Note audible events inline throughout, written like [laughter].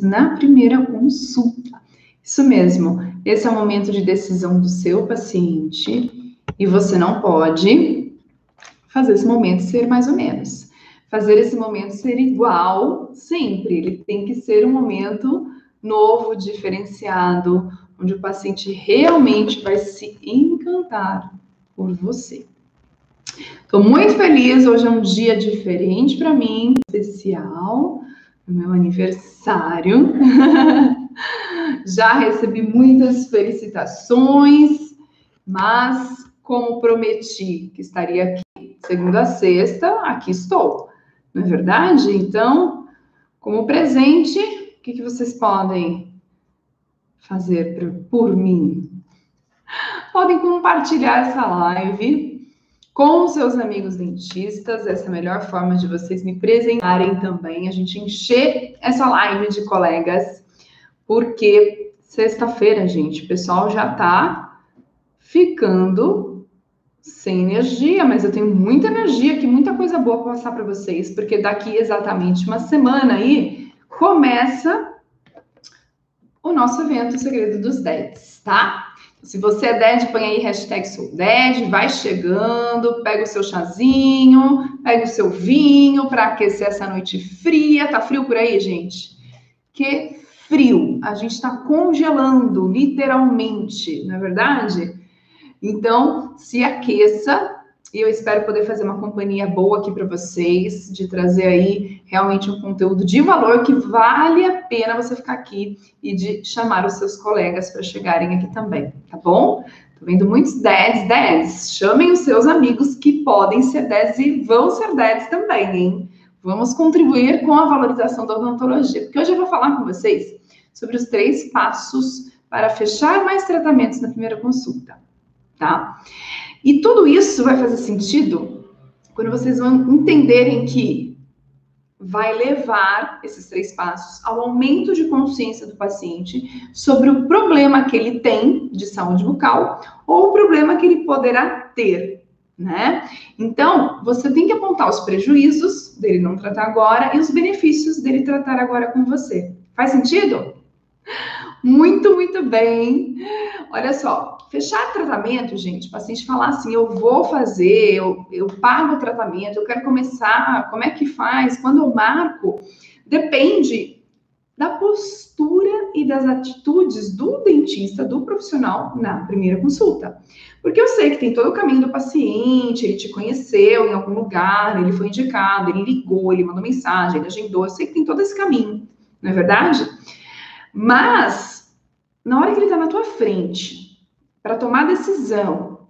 na primeira consulta. Isso mesmo, esse é o momento de decisão do seu paciente e você não pode fazer esse momento ser mais ou menos. Fazer esse momento ser igual sempre. Ele tem que ser um momento novo, diferenciado, onde o paciente realmente vai se encantar por você. Estou muito feliz, hoje é um dia diferente para mim, especial, meu aniversário. [laughs] Já recebi muitas felicitações, mas como prometi que estaria aqui segunda a sexta, aqui estou. Não é verdade? Então, como presente, o que, que vocês podem fazer por, por mim? Podem compartilhar essa live com seus amigos dentistas. Essa é a melhor forma de vocês me presentarem também, a gente encher essa live de colegas, porque sexta-feira, gente, o pessoal já tá ficando sem energia, mas eu tenho muita energia aqui, muita coisa boa para passar para vocês, porque daqui exatamente uma semana aí começa o nosso evento Segredo dos Deads, tá? Se você é DED, põe aí hashtag sou DED, vai chegando, pega o seu chazinho, pega o seu vinho para aquecer essa noite fria. Tá frio por aí, gente? Que frio! A gente está congelando, literalmente, não é verdade? Então, se aqueça, e eu espero poder fazer uma companhia boa aqui para vocês, de trazer aí realmente um conteúdo de valor que vale a pena você ficar aqui e de chamar os seus colegas para chegarem aqui também, tá bom? Tô vendo muitos 10, 10. Chamem os seus amigos que podem ser 10 e vão ser 10 também, hein? Vamos contribuir com a valorização da odontologia, porque hoje eu vou falar com vocês sobre os três passos para fechar mais tratamentos na primeira consulta, tá? E tudo isso vai fazer sentido quando vocês vão entenderem que vai levar esses três passos ao aumento de consciência do paciente sobre o problema que ele tem de saúde bucal ou o problema que ele poderá ter, né? Então, você tem que apontar os prejuízos dele não tratar agora e os benefícios dele tratar agora com você. Faz sentido? Muito, muito bem. Olha só, fechar tratamento, gente, o paciente falar assim, eu vou fazer, eu, eu pago o tratamento, eu quero começar, como é que faz, quando eu marco, depende da postura e das atitudes do dentista, do profissional na primeira consulta. Porque eu sei que tem todo o caminho do paciente, ele te conheceu em algum lugar, ele foi indicado, ele ligou, ele mandou mensagem, ele agendou, eu sei que tem todo esse caminho, não é verdade? Mas, na hora que ele está na tua frente, para tomar decisão.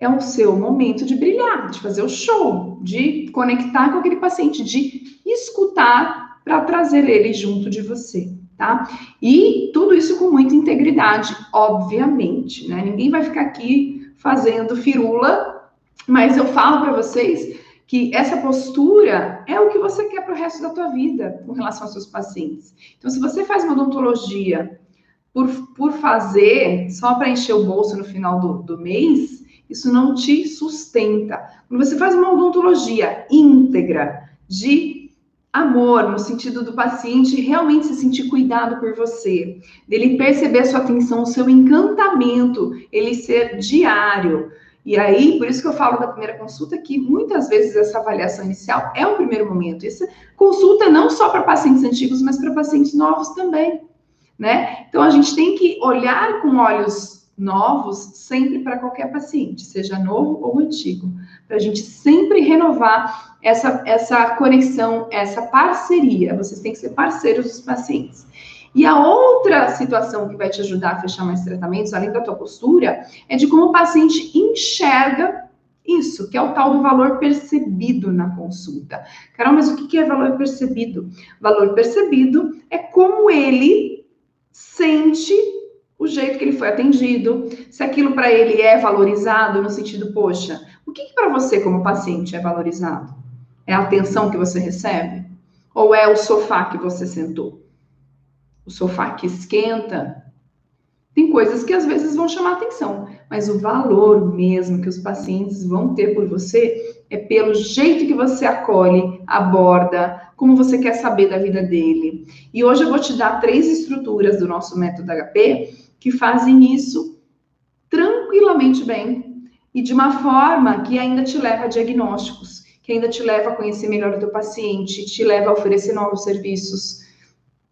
É o seu momento de brilhar, de fazer o show, de conectar com aquele paciente, de escutar para trazer ele junto de você, tá? E tudo isso com muita integridade, obviamente, né? Ninguém vai ficar aqui fazendo firula, mas eu falo para vocês que essa postura é o que você quer para o resto da tua vida com relação aos seus pacientes. Então, se você faz uma odontologia por, por fazer só para encher o bolso no final do, do mês, isso não te sustenta. Quando você faz uma odontologia íntegra de amor, no sentido do paciente realmente se sentir cuidado por você, dele perceber a sua atenção, o seu encantamento, ele ser diário. E aí, por isso que eu falo da primeira consulta, que muitas vezes essa avaliação inicial é o primeiro momento. Essa consulta não só para pacientes antigos, mas para pacientes novos também né? Então a gente tem que olhar com olhos novos sempre para qualquer paciente, seja novo ou antigo, para a gente sempre renovar essa, essa conexão, essa parceria. Vocês têm que ser parceiros dos pacientes. E a outra situação que vai te ajudar a fechar mais tratamentos, além da tua postura, é de como o paciente enxerga isso, que é o tal do valor percebido na consulta. Carol, mas o que é valor percebido? Valor percebido é como ele sente o jeito que ele foi atendido, se aquilo para ele é valorizado no sentido, poxa, o que, que para você como paciente é valorizado? É a atenção que você recebe? Ou é o sofá que você sentou? O sofá que esquenta? Tem coisas que às vezes vão chamar atenção, mas o valor mesmo que os pacientes vão ter por você é pelo jeito que você acolhe, aborda, como você quer saber da vida dele. E hoje eu vou te dar três estruturas do nosso método HP que fazem isso tranquilamente bem e de uma forma que ainda te leva a diagnósticos, que ainda te leva a conhecer melhor o teu paciente, te leva a oferecer novos serviços.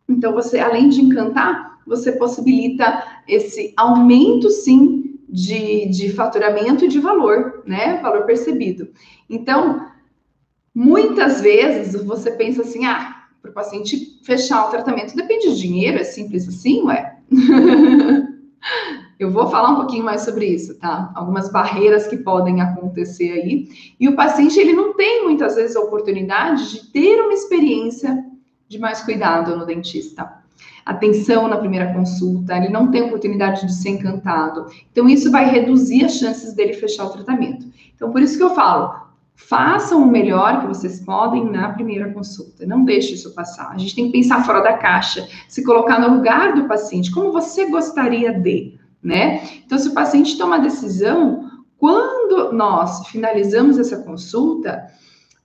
Então você, além de encantar, você possibilita esse aumento, sim, de, de faturamento e de valor, né? Valor percebido. Então, muitas vezes você pensa assim, ah, para o paciente fechar o tratamento depende de dinheiro, é simples assim, ué? [laughs] Eu vou falar um pouquinho mais sobre isso, tá? Algumas barreiras que podem acontecer aí. E o paciente, ele não tem muitas vezes a oportunidade de ter uma experiência de mais cuidado no dentista atenção na primeira consulta, ele não tem oportunidade de ser encantado. Então, isso vai reduzir as chances dele fechar o tratamento. Então, por isso que eu falo, façam o melhor que vocês podem na primeira consulta. Não deixe isso passar. A gente tem que pensar fora da caixa, se colocar no lugar do paciente, como você gostaria de, né? Então, se o paciente toma a decisão, quando nós finalizamos essa consulta,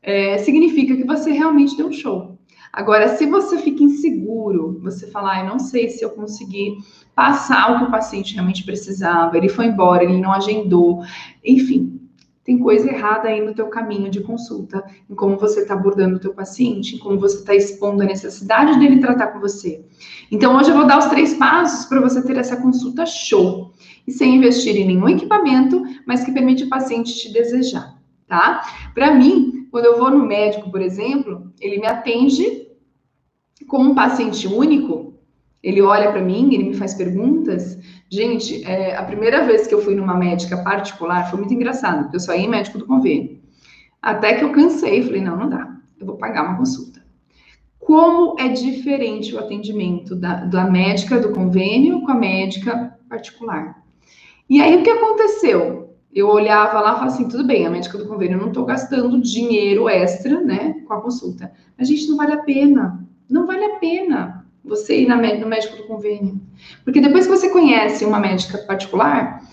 é, significa que você realmente deu um show. Agora, se você fica inseguro, você fala, ah, eu não sei se eu consegui passar o que o paciente realmente precisava, ele foi embora, ele não agendou, enfim, tem coisa errada aí no teu caminho de consulta, em como você está abordando o teu paciente, em como você está expondo a necessidade dele tratar com você. Então, hoje eu vou dar os três passos para você ter essa consulta show, e sem investir em nenhum equipamento, mas que permite o paciente te desejar, tá? Para mim, quando eu vou no médico, por exemplo, ele me atende como um paciente único, ele olha para mim, ele me faz perguntas. Gente, é, a primeira vez que eu fui numa médica particular foi muito engraçado, porque eu só ia médico do convênio. Até que eu cansei, falei, não, não dá, eu vou pagar uma consulta. Como é diferente o atendimento da, da médica do convênio com a médica particular. E aí, o que aconteceu? Eu olhava lá e falava assim, tudo bem, a médica do convênio, eu não estou gastando dinheiro extra, né, com a consulta. Mas, gente, não vale a pena não vale a pena você ir no médico do convênio. Porque depois que você conhece uma médica particular,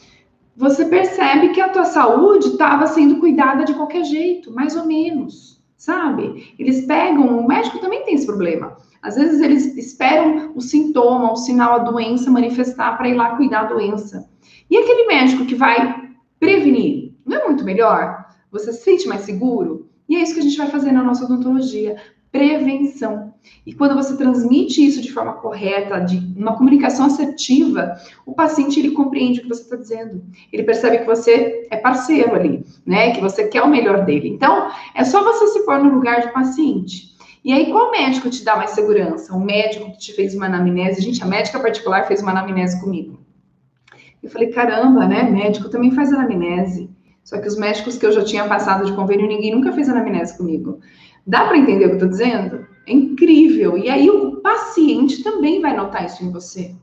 você percebe que a tua saúde estava sendo cuidada de qualquer jeito, mais ou menos, sabe? Eles pegam, o médico também tem esse problema. Às vezes eles esperam o sintoma, o sinal, a doença manifestar para ir lá cuidar da doença. E aquele médico que vai prevenir, não é muito melhor? Você se sente mais seguro? E é isso que a gente vai fazer na nossa odontologia prevenção. E quando você transmite isso de forma correta, de uma comunicação assertiva, o paciente ele compreende o que você está dizendo. Ele percebe que você é parceiro ali, né? Que você quer o melhor dele. Então, é só você se pôr no lugar de paciente. E aí, qual médico te dá mais segurança? O médico que te fez uma anamnese? Gente, a médica particular fez uma anamnese comigo. Eu falei, caramba, né? Médico também faz anamnese. Só que os médicos que eu já tinha passado de convênio, ninguém nunca fez anamnese comigo. Dá para entender o que eu estou dizendo? É incrível. E aí o paciente também vai notar isso em você.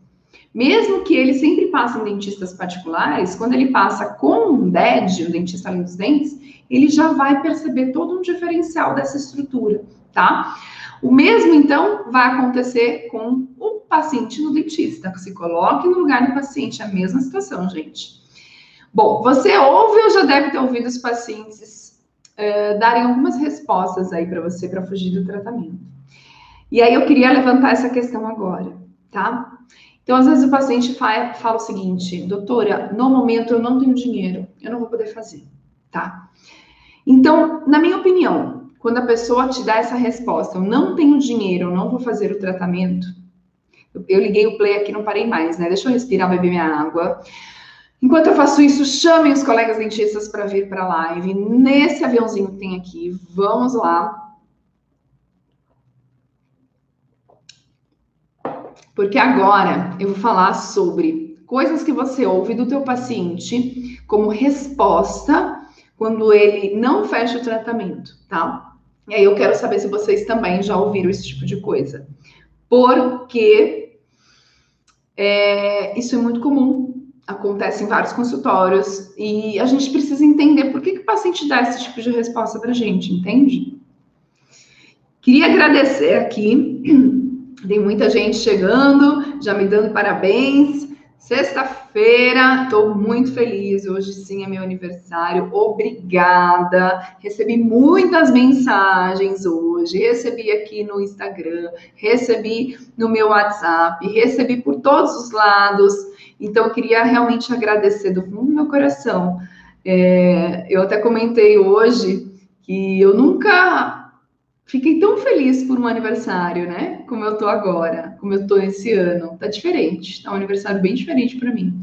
Mesmo que ele sempre passe em dentistas particulares, quando ele passa com um DED, o dentista além dos dentes, ele já vai perceber todo um diferencial dessa estrutura, tá? O mesmo, então, vai acontecer com o paciente no dentista. Se coloque no lugar do paciente, a mesma situação, gente. Bom, você ouve ou já deve ter ouvido os pacientes eh, darem algumas respostas aí para você para fugir do tratamento. E aí eu queria levantar essa questão agora, tá? Então, às vezes o paciente fala, fala o seguinte, doutora, no momento eu não tenho dinheiro, eu não vou poder fazer, tá? Então, na minha opinião, quando a pessoa te dá essa resposta, eu não tenho dinheiro, eu não vou fazer o tratamento, eu, liguei o play aqui, não parei mais, né? Deixa eu respirar, beber minha água. Enquanto eu faço isso, chamem os colegas dentistas para vir para a live. Nesse aviãozinho que tem aqui, vamos lá. Porque agora eu vou falar sobre coisas que você ouve do teu paciente como resposta quando ele não fecha o tratamento, tá? E aí eu quero saber se vocês também já ouviram esse tipo de coisa. Porque é, isso é muito comum. Acontece em vários consultórios e a gente precisa entender por que, que o paciente dá esse tipo de resposta para a gente, entende? Queria agradecer aqui, [clears throat] tem muita gente chegando, já me dando parabéns, Sexta-feira, estou muito feliz. Hoje sim é meu aniversário. Obrigada. Recebi muitas mensagens hoje. Recebi aqui no Instagram, recebi no meu WhatsApp, recebi por todos os lados. Então, eu queria realmente agradecer do fundo do meu coração. É, eu até comentei hoje que eu nunca fiquei tão feliz por um aniversário, né? Como eu tô agora, como eu tô esse ano. Tá diferente, tá um aniversário bem diferente para mim.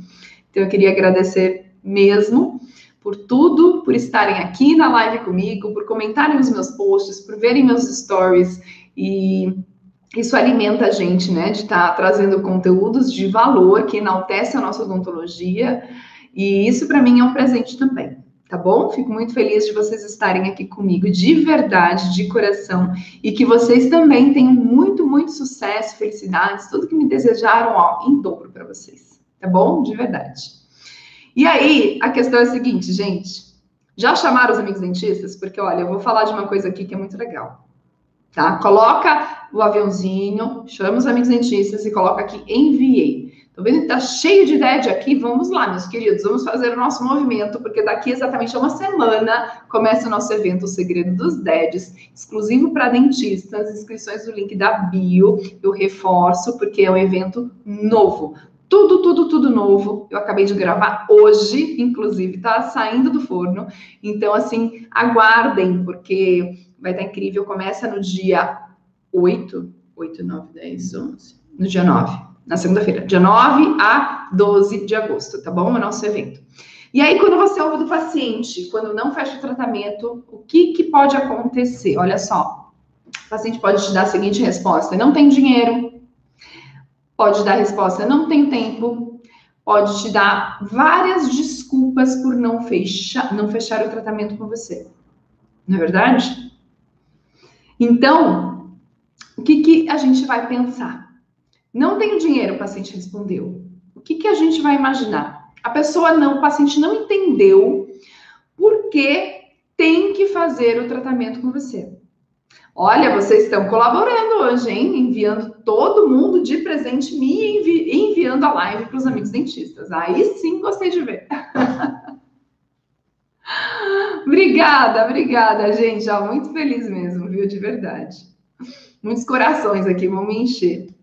Então eu queria agradecer mesmo por tudo, por estarem aqui na live comigo, por comentarem os meus posts, por verem meus stories e isso alimenta a gente, né, de estar tá trazendo conteúdos de valor que enaltece a nossa odontologia, e isso para mim é um presente também tá bom? Fico muito feliz de vocês estarem aqui comigo, de verdade, de coração, e que vocês também tenham muito, muito sucesso, felicidades, tudo que me desejaram, ó, em dobro para vocês, tá bom? De verdade. E aí, a questão é a seguinte, gente, já chamaram os amigos dentistas? Porque, olha, eu vou falar de uma coisa aqui que é muito legal, tá? Coloca o aviãozinho, chama os amigos dentistas e coloca aqui, enviei. Tô vendo que tá cheio de ideia aqui. Vamos lá, meus queridos, vamos fazer o nosso movimento, porque daqui exatamente uma semana começa o nosso evento O Segredo dos DEDs, exclusivo para dentistas, inscrições do link da bio. Eu reforço, porque é um evento novo. Tudo, tudo, tudo novo. Eu acabei de gravar hoje, inclusive, tá saindo do forno. Então, assim, aguardem, porque vai estar incrível. Começa no dia 8, 8, 9, 10, 11, no dia 9 na segunda-feira, dia 9 a 12 de agosto, tá bom? O nosso evento. E aí, quando você ouve do paciente, quando não fecha o tratamento, o que, que pode acontecer? Olha só, o paciente pode te dar a seguinte resposta: não tem dinheiro. Pode dar a resposta: não tem tempo. Pode te dar várias desculpas por não fechar, não fechar o tratamento com você. Não é verdade? Então, o que, que a gente vai pensar? Não tenho dinheiro, o paciente respondeu. O que, que a gente vai imaginar? A pessoa não, o paciente não entendeu por que tem que fazer o tratamento com você. Olha, vocês estão colaborando hoje, hein? Enviando todo mundo de presente, me envi enviando a live para os amigos dentistas. Aí sim gostei de ver. [laughs] obrigada, obrigada, gente. Já muito feliz mesmo, viu? De verdade. Muitos corações aqui vão me encher.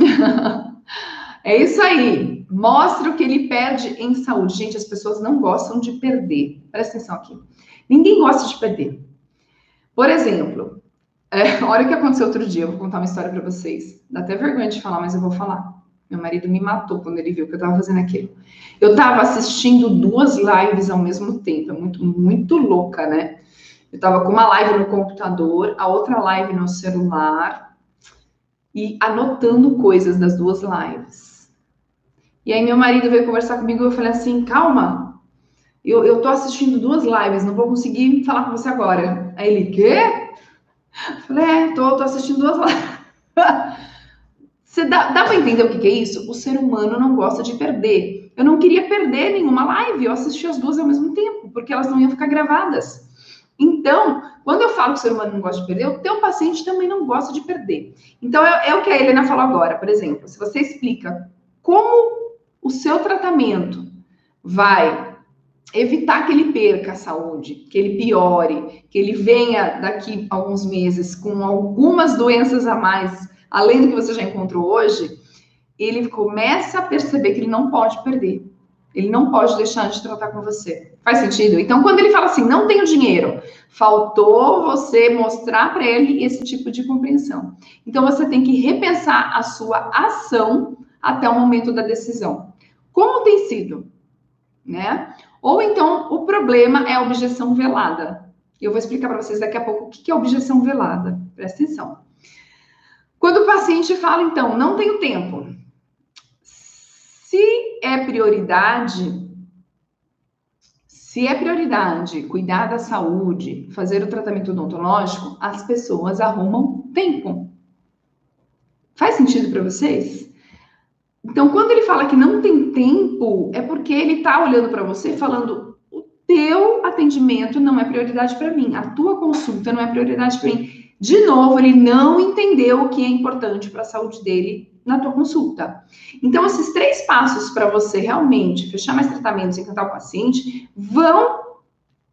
[laughs] é isso aí. Mostra o que ele perde em saúde. Gente, as pessoas não gostam de perder. Presta atenção aqui. Ninguém gosta de perder. Por exemplo, [laughs] é, olha o que aconteceu outro dia. Eu vou contar uma história para vocês. Dá até vergonha de falar, mas eu vou falar. Meu marido me matou quando ele viu que eu estava fazendo aquilo. Eu estava assistindo duas lives ao mesmo tempo. É muito, muito louca, né? Eu estava com uma live no computador, a outra live no celular e anotando coisas das duas lives. E aí meu marido veio conversar comigo e eu falei assim, calma, eu, eu tô assistindo duas lives, não vou conseguir falar com você agora. Aí ele, quê? Eu falei, é, tô, tô assistindo duas lives. [laughs] Você dá, dá para entender o que, que é isso? O ser humano não gosta de perder. Eu não queria perder nenhuma live, eu assisti as duas ao mesmo tempo, porque elas não iam ficar gravadas. Então, quando eu falo que o ser humano não gosta de perder, o teu paciente também não gosta de perder. Então, é, é o que a Helena falou agora, por exemplo. Se você explica como o seu tratamento vai evitar que ele perca a saúde, que ele piore, que ele venha daqui a alguns meses com algumas doenças a mais, além do que você já encontrou hoje, ele começa a perceber que ele não pode perder. Ele não pode deixar de tratar com você. Faz sentido? Então, quando ele fala assim, não tenho dinheiro, faltou você mostrar para ele esse tipo de compreensão. Então, você tem que repensar a sua ação até o momento da decisão. Como tem sido? Né? Ou então, o problema é a objeção velada. Eu vou explicar para vocês daqui a pouco o que é objeção velada. Presta atenção. Quando o paciente fala, então, não tenho tempo, se é prioridade, se é prioridade cuidar da saúde, fazer o tratamento odontológico, as pessoas arrumam tempo. Faz sentido para vocês? Então, quando ele fala que não tem tempo, é porque ele está olhando para você falando: o teu atendimento não é prioridade para mim, a tua consulta não é prioridade para mim. De novo, ele não entendeu o que é importante para a saúde dele na tua consulta. Então, esses três passos para você realmente fechar mais tratamentos e encantar o paciente vão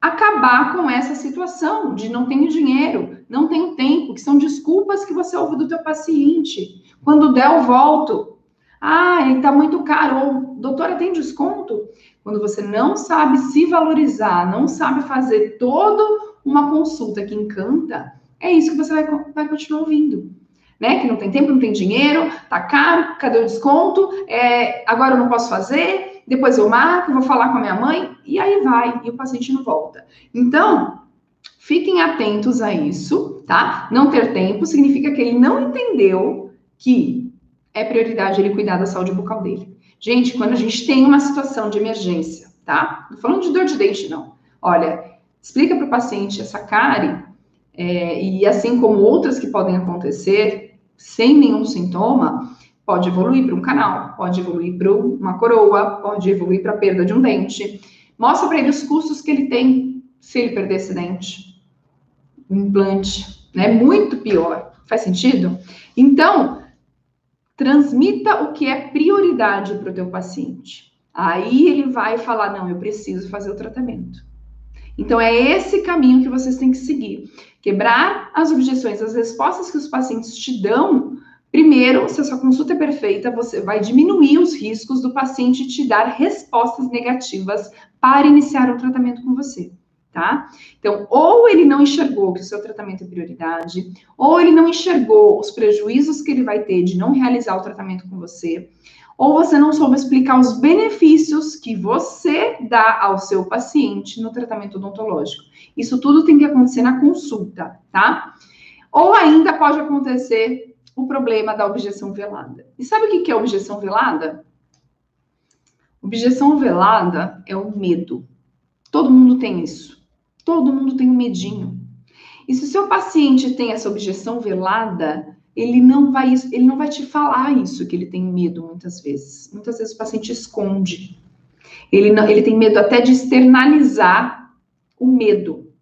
acabar com essa situação de não tenho dinheiro, não tenho tempo, que são desculpas que você ouve do teu paciente. Quando der, eu volto. Ah, ele tá muito caro. Ou, doutora, tem desconto? Quando você não sabe se valorizar, não sabe fazer toda uma consulta que encanta, é isso que você vai, vai continuar ouvindo. Né? Que não tem tempo, não tem dinheiro, tá caro, cadê o desconto? É, agora eu não posso fazer, depois eu marco, vou falar com a minha mãe, e aí vai, e o paciente não volta. Então, fiquem atentos a isso, tá? Não ter tempo significa que ele não entendeu que é prioridade ele cuidar da saúde bucal dele. Gente, quando a gente tem uma situação de emergência, tá? Não falando de dor de dente, não. Olha, explica para o paciente essa cárie, é, e assim como outras que podem acontecer, sem nenhum sintoma, pode evoluir para um canal, pode evoluir para uma coroa, pode evoluir para a perda de um dente. Mostra para ele os custos que ele tem se ele perder esse dente. Implante, né? Muito pior. Faz sentido? Então, transmita o que é prioridade para o teu paciente. Aí ele vai falar: não, eu preciso fazer o tratamento. Então, é esse caminho que vocês têm que seguir. Quebrar as objeções, as respostas que os pacientes te dão. Primeiro, se a sua consulta é perfeita, você vai diminuir os riscos do paciente te dar respostas negativas para iniciar o tratamento com você, tá? Então, ou ele não enxergou que o seu tratamento é prioridade, ou ele não enxergou os prejuízos que ele vai ter de não realizar o tratamento com você, ou você não soube explicar os benefícios que você dá ao seu paciente no tratamento odontológico. Isso tudo tem que acontecer na consulta, tá? Ou ainda pode acontecer o problema da objeção velada. E sabe o que é objeção velada? Objeção velada é o medo. Todo mundo tem isso. Todo mundo tem um medinho. E se o seu paciente tem essa objeção velada, ele não vai ele não vai te falar isso que ele tem medo muitas vezes. Muitas vezes o paciente esconde. Ele não, ele tem medo até de externalizar o medo.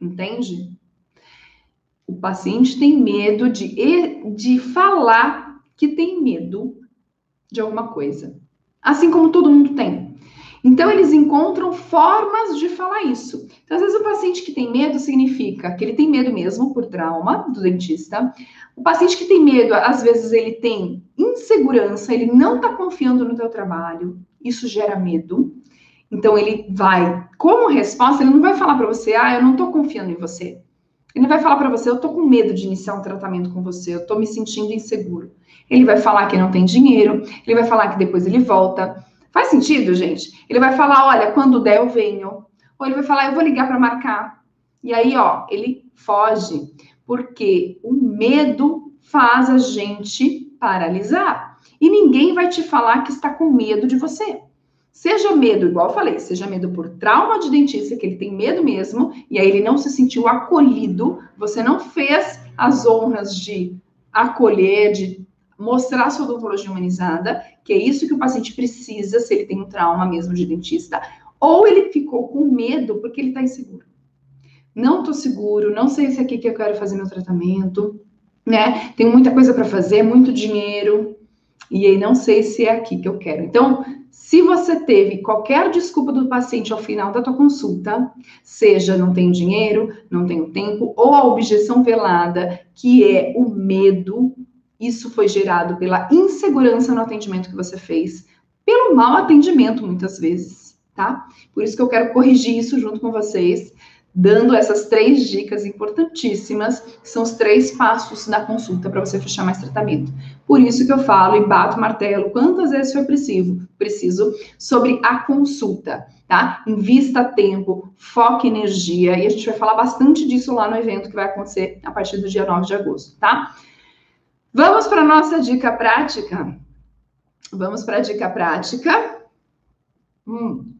Entende? O paciente tem medo de, de falar que tem medo de alguma coisa. Assim como todo mundo tem. Então, eles encontram formas de falar isso. Então, às vezes, o paciente que tem medo significa que ele tem medo mesmo por trauma do dentista. O paciente que tem medo, às vezes, ele tem insegurança, ele não está confiando no teu trabalho. Isso gera medo. Então, ele vai, como resposta, ele não vai falar para você, ah, eu não estou confiando em você. Ele vai falar para você, eu estou com medo de iniciar um tratamento com você, eu estou me sentindo inseguro. Ele vai falar que não tem dinheiro, ele vai falar que depois ele volta. Faz sentido, gente? Ele vai falar, olha, quando der eu venho. Ou ele vai falar, eu vou ligar para marcar. E aí, ó, ele foge, porque o medo faz a gente paralisar. E ninguém vai te falar que está com medo de você. Seja medo, igual eu falei, seja medo por trauma de dentista, que ele tem medo mesmo, e aí ele não se sentiu acolhido, você não fez as honras de acolher, de mostrar sua odontologia humanizada, que é isso que o paciente precisa se ele tem um trauma mesmo de dentista, ou ele ficou com medo porque ele está inseguro. Não estou seguro, não sei se é aqui que eu quero fazer meu tratamento, né? Tenho muita coisa para fazer, muito dinheiro, e aí não sei se é aqui que eu quero. Então, se você teve qualquer desculpa do paciente ao final da tua consulta, seja não tenho dinheiro, não tenho tempo, ou a objeção velada, que é o medo, isso foi gerado pela insegurança no atendimento que você fez, pelo mau atendimento, muitas vezes, tá? Por isso que eu quero corrigir isso junto com vocês, dando essas três dicas importantíssimas, que são os três passos da consulta para você fechar mais tratamento. Por isso que eu falo e bato martelo quantas vezes for preciso, preciso sobre a consulta, tá? Invista tempo, foque energia, e a gente vai falar bastante disso lá no evento que vai acontecer a partir do dia 9 de agosto, tá? Vamos para a nossa dica prática? Vamos para a dica prática. Hum.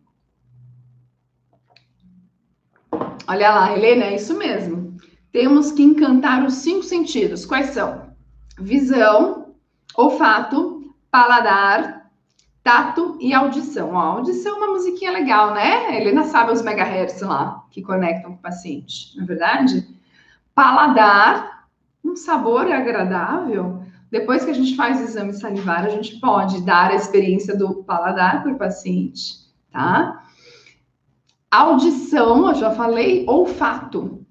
Olha lá, Helena, é isso mesmo. Temos que encantar os cinco sentidos. Quais são? Visão, olfato, paladar, tato e audição. Ó, audição é uma musiquinha legal, né? A Helena sabe os megahertz lá que conectam com o paciente, não é verdade? Paladar, um sabor agradável. depois que a gente faz o exame salivar, a gente pode dar a experiência do paladar para o paciente, tá? Audição, eu já falei, olfato.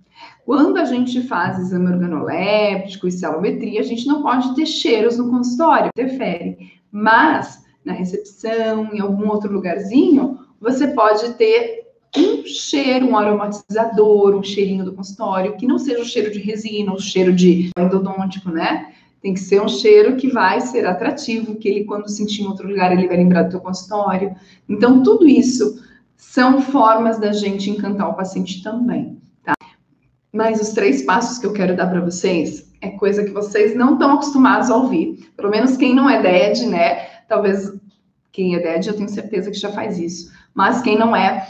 Quando a gente faz exame organoléptico e celometria, a gente não pode ter cheiros no consultório, interfere. Mas na recepção, em algum outro lugarzinho, você pode ter um cheiro, um aromatizador, um cheirinho do consultório, que não seja o cheiro de resina, o cheiro de endodôntico, né? Tem que ser um cheiro que vai ser atrativo, que ele, quando sentir em outro lugar, ele vai lembrar do teu consultório. Então, tudo isso são formas da gente encantar o paciente também, tá? Mas os três passos que eu quero dar para vocês é coisa que vocês não estão acostumados a ouvir. Pelo menos quem não é DED, né? Talvez quem é DED, eu tenho certeza que já faz isso. Mas quem não é,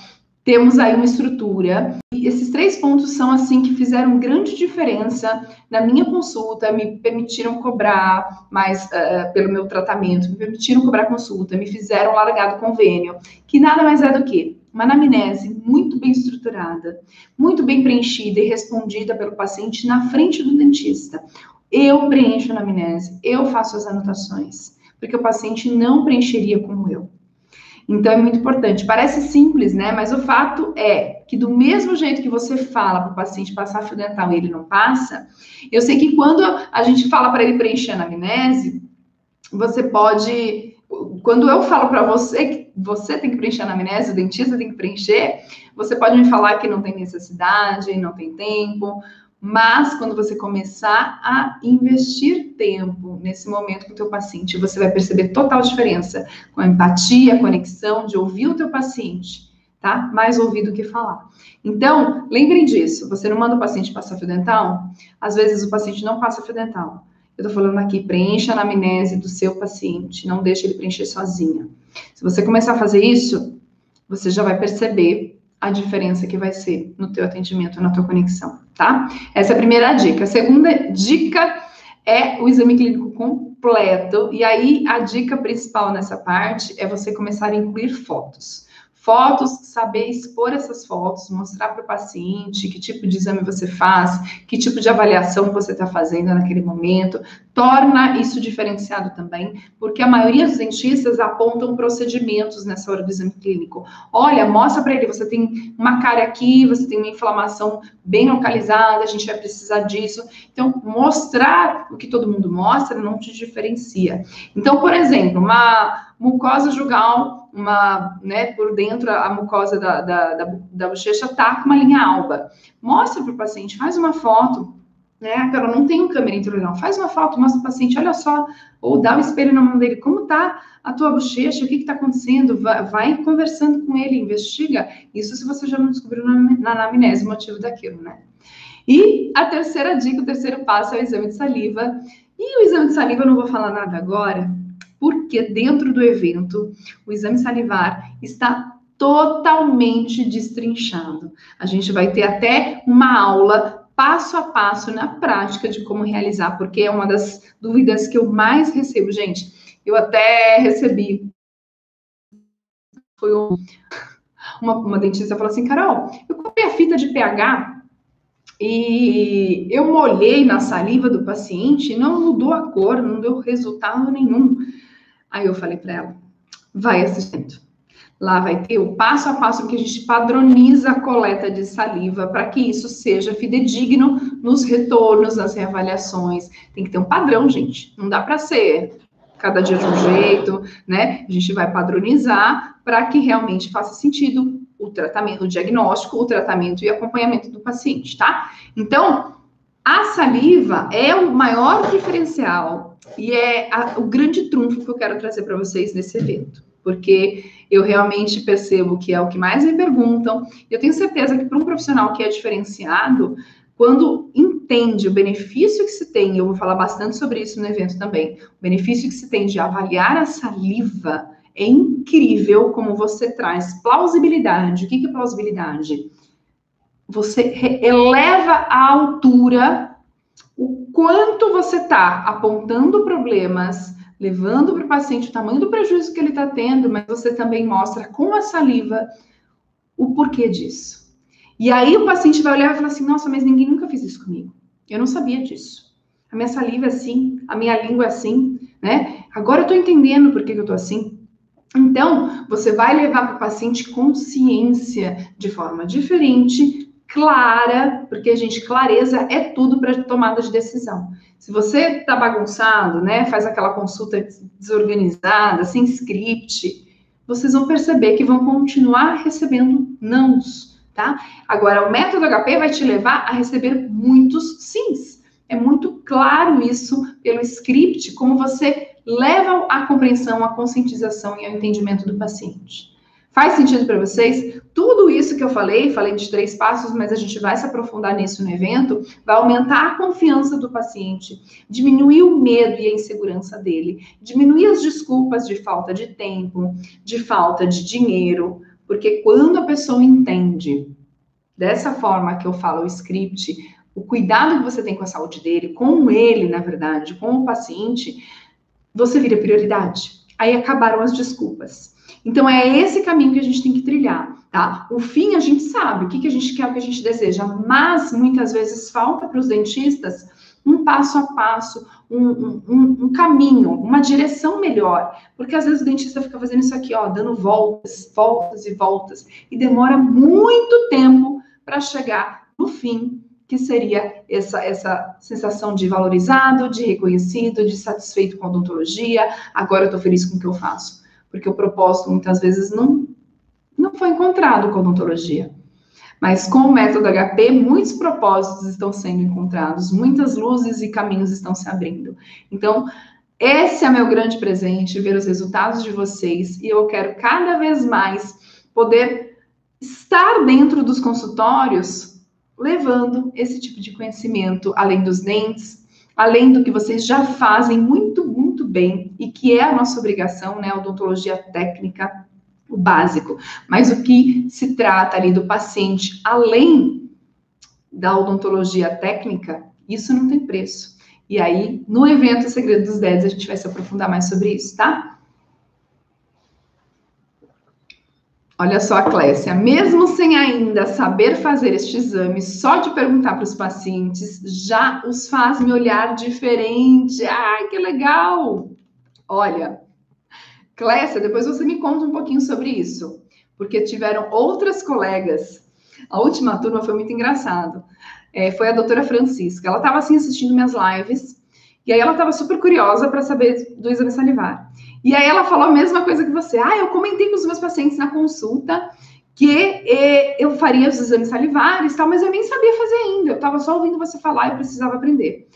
temos aí uma estrutura. E esses três pontos são, assim, que fizeram grande diferença na minha consulta, me permitiram cobrar mais uh, pelo meu tratamento, me permitiram cobrar consulta, me fizeram largar do convênio, que nada mais é do que uma anamnese muito bem estruturada, muito bem preenchida e respondida pelo paciente na frente do dentista. Eu preencho a anamnese, eu faço as anotações, porque o paciente não preencheria como eu. Então é muito importante. Parece simples, né? Mas o fato é que do mesmo jeito que você fala para o paciente passar fio dental e ele não passa, eu sei que quando a gente fala para ele preencher a anamnese, você pode. Quando eu falo para você que você tem que preencher a anamnese, o dentista tem que preencher, você pode me falar que não tem necessidade, não tem tempo, mas quando você começar a investir tempo nesse momento com o teu paciente, você vai perceber total diferença com a empatia, a conexão de ouvir o teu paciente, tá? Mais ouvir do que falar. Então, lembrem disso. Você não manda o paciente passar fio dental? Às vezes o paciente não passa fio dental. Eu tô falando aqui, preencha a anamnese do seu paciente, não deixe ele preencher sozinha. Se você começar a fazer isso, você já vai perceber a diferença que vai ser no teu atendimento, na tua conexão, tá? Essa é a primeira dica. A segunda dica é o exame clínico completo. E aí, a dica principal nessa parte é você começar a incluir fotos fotos, saber expor essas fotos, mostrar para o paciente que tipo de exame você faz, que tipo de avaliação você está fazendo naquele momento, torna isso diferenciado também, porque a maioria dos dentistas apontam procedimentos nessa hora do exame clínico. Olha, mostra para ele, você tem uma cara aqui, você tem uma inflamação bem localizada, a gente vai precisar disso. Então, mostrar o que todo mundo mostra não te diferencia. Então, por exemplo, uma mucosa jugal uma, né, por dentro a mucosa da, da, da, da bochecha tá com uma linha alba. Mostra para o paciente, faz uma foto, né, cara, não tem um câmera intraoral, faz uma foto, mostra o paciente, olha só, ou dá o espelho na mão dele, como tá a tua bochecha, o que está acontecendo, vai, vai, conversando com ele, investiga, isso se você já não descobriu na, na anamnese o motivo daquilo, né. E a terceira dica, o terceiro passo é o exame de saliva, e o exame de saliva eu não vou falar nada agora, porque dentro do evento o exame salivar está totalmente destrinchado. A gente vai ter até uma aula passo a passo na prática de como realizar, porque é uma das dúvidas que eu mais recebo, gente. Eu até recebi foi um, uma, uma dentista falou assim, Carol, eu comprei a fita de pH e eu molhei na saliva do paciente e não mudou a cor, não deu resultado nenhum. Aí eu falei para ela, vai assistindo. Lá vai ter o passo a passo que a gente padroniza a coleta de saliva para que isso seja fidedigno nos retornos, nas reavaliações. Tem que ter um padrão, gente. Não dá para ser cada dia de um jeito, né? A gente vai padronizar para que realmente faça sentido o tratamento, o diagnóstico, o tratamento e acompanhamento do paciente, tá? Então, a saliva é o maior diferencial e é a, o grande trunfo que eu quero trazer para vocês nesse evento, porque eu realmente percebo que é o que mais me perguntam. Eu tenho certeza que para um profissional que é diferenciado, quando entende o benefício que se tem, eu vou falar bastante sobre isso no evento também, o benefício que se tem de avaliar a saliva, é incrível como você traz plausibilidade. O que é plausibilidade? você eleva a altura o quanto você está apontando problemas, levando para o paciente o tamanho do prejuízo que ele está tendo, mas você também mostra com a saliva o porquê disso. E aí o paciente vai olhar e falar assim: nossa, mas ninguém nunca fez isso comigo. Eu não sabia disso. A minha saliva é assim, a minha língua é assim, né? Agora eu tô entendendo por que, que eu tô assim. Então, você vai levar para o paciente consciência de forma diferente, clara, porque, gente, clareza é tudo para tomada de decisão. Se você tá bagunçado, né, faz aquela consulta desorganizada, sem script, vocês vão perceber que vão continuar recebendo nãos, tá? Agora, o método HP vai te levar a receber muitos sims. É muito claro isso pelo script, como você leva a compreensão, a conscientização e ao entendimento do paciente. Faz sentido para vocês? Tudo isso que eu falei, falei de três passos, mas a gente vai se aprofundar nisso no evento, vai aumentar a confiança do paciente, diminuir o medo e a insegurança dele, diminuir as desculpas de falta de tempo, de falta de dinheiro, porque quando a pessoa entende dessa forma que eu falo o script, o cuidado que você tem com a saúde dele, com ele, na verdade, com o paciente, você vira prioridade. Aí acabaram as desculpas. Então é esse caminho que a gente tem que trilhar, tá? O fim a gente sabe, o que, que a gente quer, o que a gente deseja, mas muitas vezes falta para os dentistas um passo a passo, um, um, um, caminho, uma direção melhor. Porque às vezes o dentista fica fazendo isso aqui, ó, dando voltas, voltas e voltas, e demora muito tempo para chegar no fim, que seria essa, essa sensação de valorizado, de reconhecido, de satisfeito com a odontologia, agora eu estou feliz com o que eu faço porque o propósito muitas vezes não, não foi encontrado com a odontologia. Mas com o método HP, muitos propósitos estão sendo encontrados, muitas luzes e caminhos estão se abrindo. Então, esse é meu grande presente, ver os resultados de vocês, e eu quero cada vez mais poder estar dentro dos consultórios levando esse tipo de conhecimento, além dos dentes, além do que vocês já fazem muito, muito bem e que é a nossa obrigação, né? Odontologia técnica, o básico. Mas o que se trata ali do paciente, além da odontologia técnica, isso não tem preço. E aí, no evento Segredo dos Dedos, a gente vai se aprofundar mais sobre isso, tá? Olha só Clécia, mesmo sem ainda saber fazer este exame, só de perguntar para os pacientes já os faz me olhar diferente. Ai, que legal! Olha, Clécia, depois você me conta um pouquinho sobre isso, porque tiveram outras colegas. A última turma foi muito engraçado. É, foi a doutora Francisca. Ela estava assim assistindo minhas lives e aí ela estava super curiosa para saber do exame salivar. E aí ela falou a mesma coisa que você. Ah, eu comentei com os meus pacientes na consulta que eh, eu faria os exames salivares, tal, mas eu nem sabia fazer ainda. Eu estava só ouvindo você falar e precisava aprender.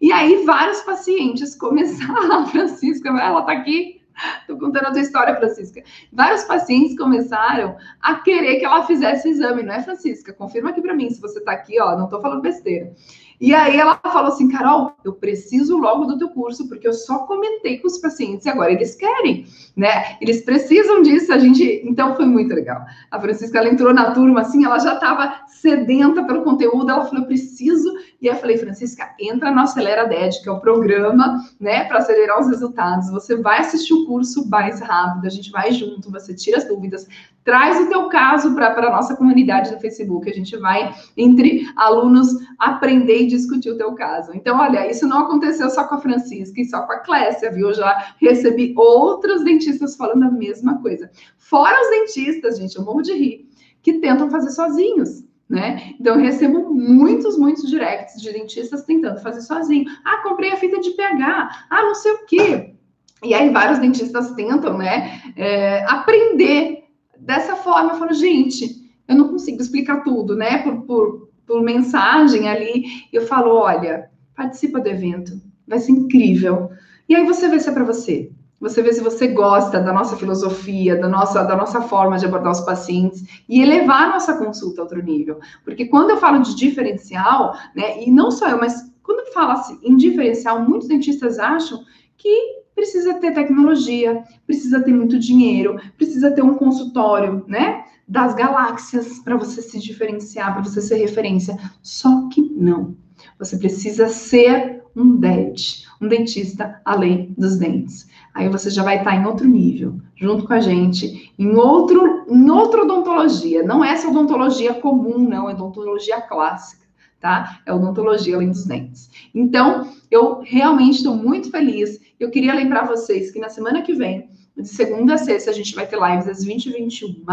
E aí vários pacientes [laughs] começaram, Francisca, ela está aqui, estou contando a tua história, Francisca. Vários pacientes começaram a querer que ela fizesse o exame, não é, Francisca? Confirma aqui para mim se você está aqui, ó, não estou falando besteira. E aí ela falou assim, Carol, eu preciso logo do teu curso, porque eu só comentei com os pacientes e agora eles querem, né? Eles precisam disso, a gente. Então foi muito legal. A Francisca ela entrou na turma assim, ela já estava sedenta pelo conteúdo, ela falou, eu preciso. E aí eu falei, Francisca, entra no Acelera DED, que é o programa, né, para acelerar os resultados. Você vai assistir o curso mais rápido, a gente vai junto, você tira as dúvidas, traz o teu caso para a nossa comunidade no Facebook, a gente vai, entre alunos, aprender discutir o teu caso. Então, olha, isso não aconteceu só com a Francisca e só com a Clécia, viu? Eu já recebi outros dentistas falando a mesma coisa. Fora os dentistas, gente, eu morro de rir, que tentam fazer sozinhos. Né? Então, eu recebo muitos, muitos directs de dentistas tentando fazer sozinho. Ah, comprei a fita de pH. Ah, não sei o quê. E aí, vários dentistas tentam, né, é, aprender dessa forma, eu falo, gente, eu não consigo explicar tudo, né? Por, por, por mensagem ali. Eu falo, olha, participa do evento, vai ser incrível. E aí você vê se é para você. Você vê se você gosta da nossa filosofia, da nossa, da nossa forma de abordar os pacientes e elevar a nossa consulta a outro nível. Porque quando eu falo de diferencial, né, e não só eu, mas quando fala assim, em diferencial, muitos dentistas acham que precisa ter tecnologia, precisa ter muito dinheiro, precisa ter um consultório, né? Das galáxias para você se diferenciar, para você ser referência. Só que não. Você precisa ser um DED, um dentista além dos dentes. Aí você já vai estar em outro nível, junto com a gente, em outro, em outra odontologia. Não é essa odontologia comum, não, é odontologia clássica tá? É odontologia além dos dentes. Então, eu realmente estou muito feliz. Eu queria lembrar vocês que na semana que vem, de segunda a sexta, a gente vai ter lives às 20 e 21.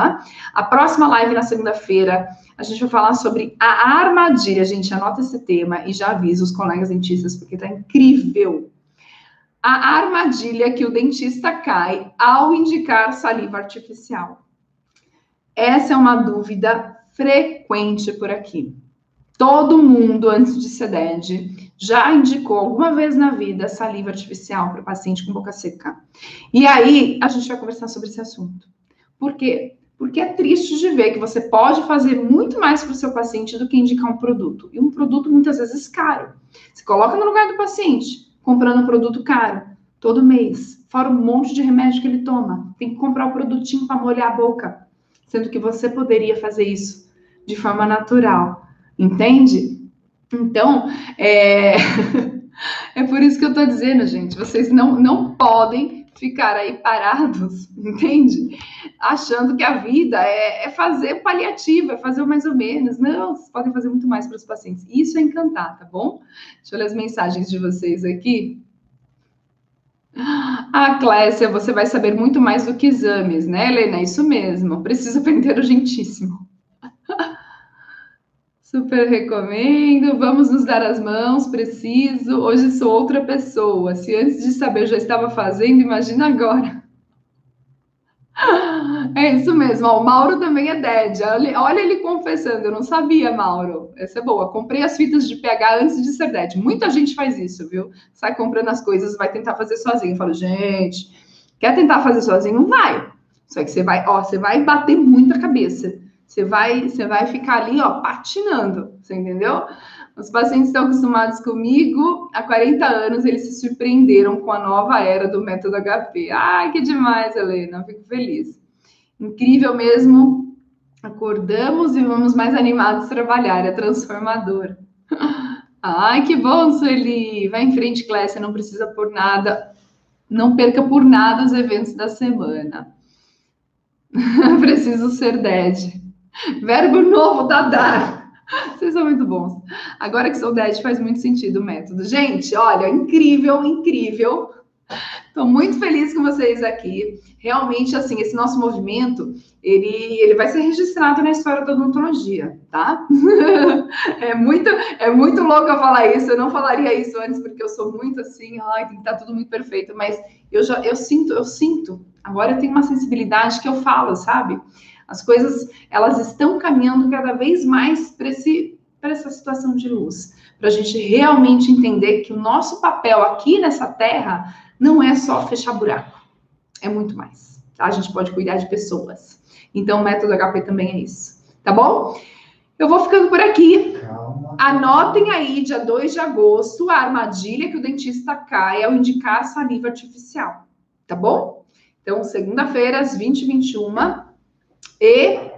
A próxima live na segunda-feira, a gente vai falar sobre a armadilha. Gente, anota esse tema e já avisa os colegas dentistas, porque tá incrível. A armadilha que o dentista cai ao indicar saliva artificial. Essa é uma dúvida frequente por aqui. Todo mundo, antes de SEDED, já indicou alguma vez na vida saliva artificial para o paciente com boca seca. E aí, a gente vai conversar sobre esse assunto. Por quê? Porque é triste de ver que você pode fazer muito mais para o seu paciente do que indicar um produto. E um produto muitas vezes caro. Você coloca no lugar do paciente, comprando um produto caro, todo mês, fora um monte de remédio que ele toma. Tem que comprar o um produtinho para molhar a boca. Sendo que você poderia fazer isso de forma natural Entende? Então, é, [laughs] é por isso que eu estou dizendo, gente, vocês não, não podem ficar aí parados, [laughs] entende? Achando que a vida é, é fazer paliativo, é fazer o mais ou menos. Não, vocês podem fazer muito mais para os pacientes. Isso é encantar, tá bom? Deixa eu ler as mensagens de vocês aqui. Ah, Clécia, você vai saber muito mais do que exames, né, Helena? Isso mesmo. Preciso aprender urgentíssimo. Super recomendo. Vamos nos dar as mãos, preciso. Hoje sou outra pessoa. Se antes de saber eu já estava fazendo, imagina agora. [laughs] É isso mesmo. O Mauro também é dead. Olha, olha, ele confessando. Eu não sabia, Mauro. Essa é boa. Comprei as fitas de pH antes de ser dead. Muita gente faz isso, viu? Sai comprando as coisas, vai tentar fazer sozinho. Eu falo, gente, quer tentar fazer sozinho? Vai. Só que você vai, ó, você vai bater muita cabeça. Você vai, você vai ficar ali, ó, patinando, você entendeu? Os pacientes estão acostumados comigo há 40 anos, eles se surpreenderam com a nova era do método HP. Ai, que demais, Helena, fico feliz. Incrível mesmo. Acordamos e vamos mais animados trabalhar, é transformador. [laughs] Ai, que bom, Sueli. Vai em frente, Clécia, não precisa por nada. Não perca por nada os eventos da semana. [laughs] Preciso ser dead. [laughs] Verbo novo, Dadá. Vocês são muito bons. Agora que sou 10, faz muito sentido o método. Gente, olha, incrível, incrível. Estou muito feliz com vocês aqui. Realmente, assim, esse nosso movimento, ele, ele vai ser registrado na história da odontologia, tá? [laughs] é, muito, é muito louco eu falar isso. Eu não falaria isso antes, porque eu sou muito assim, ai, tem que estar tudo muito perfeito. Mas eu já, eu sinto, eu sinto. Agora eu tenho uma sensibilidade que eu falo, sabe? As coisas, elas estão caminhando cada vez mais para essa situação de luz, para a gente realmente entender que o nosso papel aqui nessa terra não é só fechar buraco, é muito mais. Tá? A gente pode cuidar de pessoas. Então, o método HP também é isso. Tá bom? Eu vou ficando por aqui. Calma. Anotem aí, dia 2 de agosto, a armadilha que o dentista cai ao indicar a saliva artificial. Tá bom? Então, segunda-feira, às 20 h 21 e.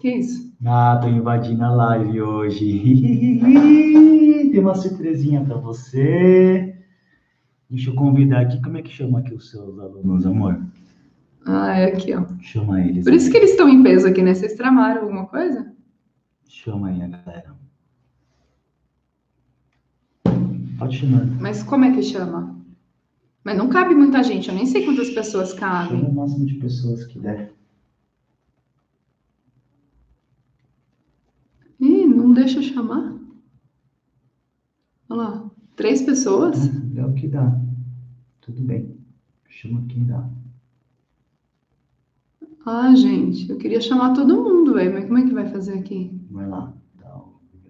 Que isso? Ah, tô invadindo a live hoje. [laughs] Tem uma surpresinha para você. Deixa eu convidar aqui. Como é que chama aqui os seus alunos, amor? Ah, é aqui, ó. Chama eles. Por isso que eles estão em peso aqui, né? Vocês tramaram alguma coisa? Chama aí a galera. Pode chamar. Mas como é que chama? Mas não cabe muita gente, eu nem sei quantas pessoas cabem. Chama o máximo de pessoas que der. Não deixa eu chamar? Olha lá. Três pessoas? É o que dá. Tudo bem. Chama quem dá. Ah, gente, eu queria chamar todo mundo, velho. Mas como é que vai fazer aqui? Vai lá, dá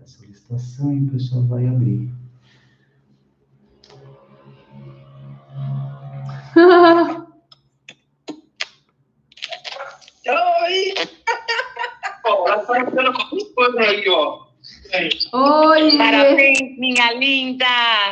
a solicitação e o pessoal vai abrir. [laughs] Oi! Ó, ela tá entrando com um pano aí, ó. Oi! Parabéns, minha linda!